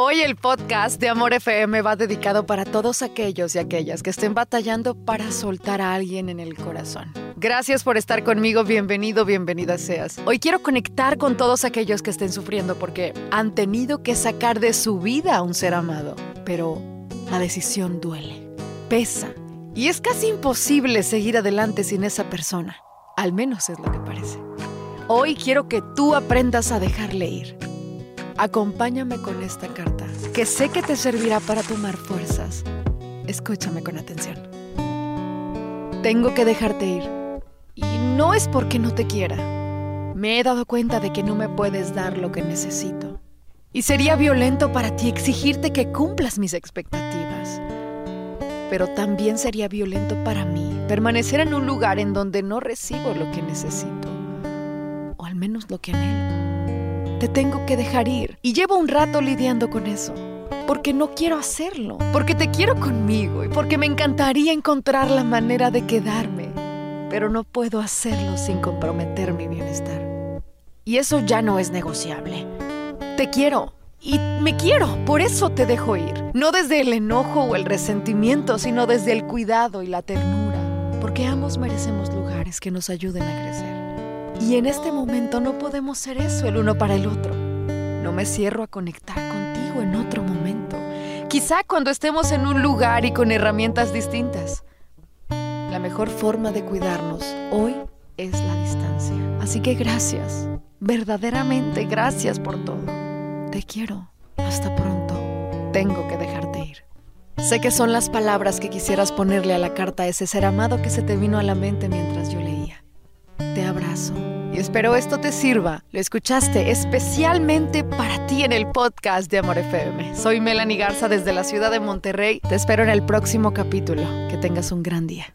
Hoy el podcast de Amor FM va dedicado para todos aquellos y aquellas que estén batallando para soltar a alguien en el corazón. Gracias por estar conmigo, bienvenido, bienvenida seas. Hoy quiero conectar con todos aquellos que estén sufriendo porque han tenido que sacar de su vida a un ser amado, pero la decisión duele, pesa y es casi imposible seguir adelante sin esa persona. Al menos es lo que parece. Hoy quiero que tú aprendas a dejarle ir Acompáñame con esta carta, que sé que te servirá para tomar fuerzas. Escúchame con atención. Tengo que dejarte ir. Y no es porque no te quiera. Me he dado cuenta de que no me puedes dar lo que necesito. Y sería violento para ti exigirte que cumplas mis expectativas. Pero también sería violento para mí permanecer en un lugar en donde no recibo lo que necesito. O al menos lo que anhelo. Te tengo que dejar ir. Y llevo un rato lidiando con eso. Porque no quiero hacerlo. Porque te quiero conmigo. Y porque me encantaría encontrar la manera de quedarme. Pero no puedo hacerlo sin comprometer mi bienestar. Y eso ya no es negociable. Te quiero. Y me quiero, por eso te dejo ir. No desde el enojo o el resentimiento, sino desde el cuidado y la ternura. Porque ambos merecemos lugares que nos ayuden a crecer. Y en este momento no podemos ser eso el uno para el otro. No me cierro a conectar contigo en otro momento. Quizá cuando estemos en un lugar y con herramientas distintas. La mejor forma de cuidarnos hoy es la distancia. Así que gracias, verdaderamente gracias por todo. Te quiero. Hasta pronto. Tengo que dejarte ir. Sé que son las palabras que quisieras ponerle a la carta a ese ser amado que se te vino a la mente mientras yo leía. Te abrazo y espero esto te sirva. Lo escuchaste especialmente para ti en el podcast de Amor FM. Soy Melanie Garza desde la ciudad de Monterrey. Te espero en el próximo capítulo. Que tengas un gran día.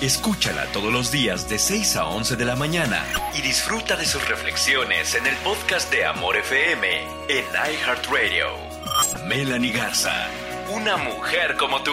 Escúchala todos los días de 6 a 11 de la mañana y disfruta de sus reflexiones en el podcast de Amor FM en iHeartRadio. Melanie Garza, una mujer como tú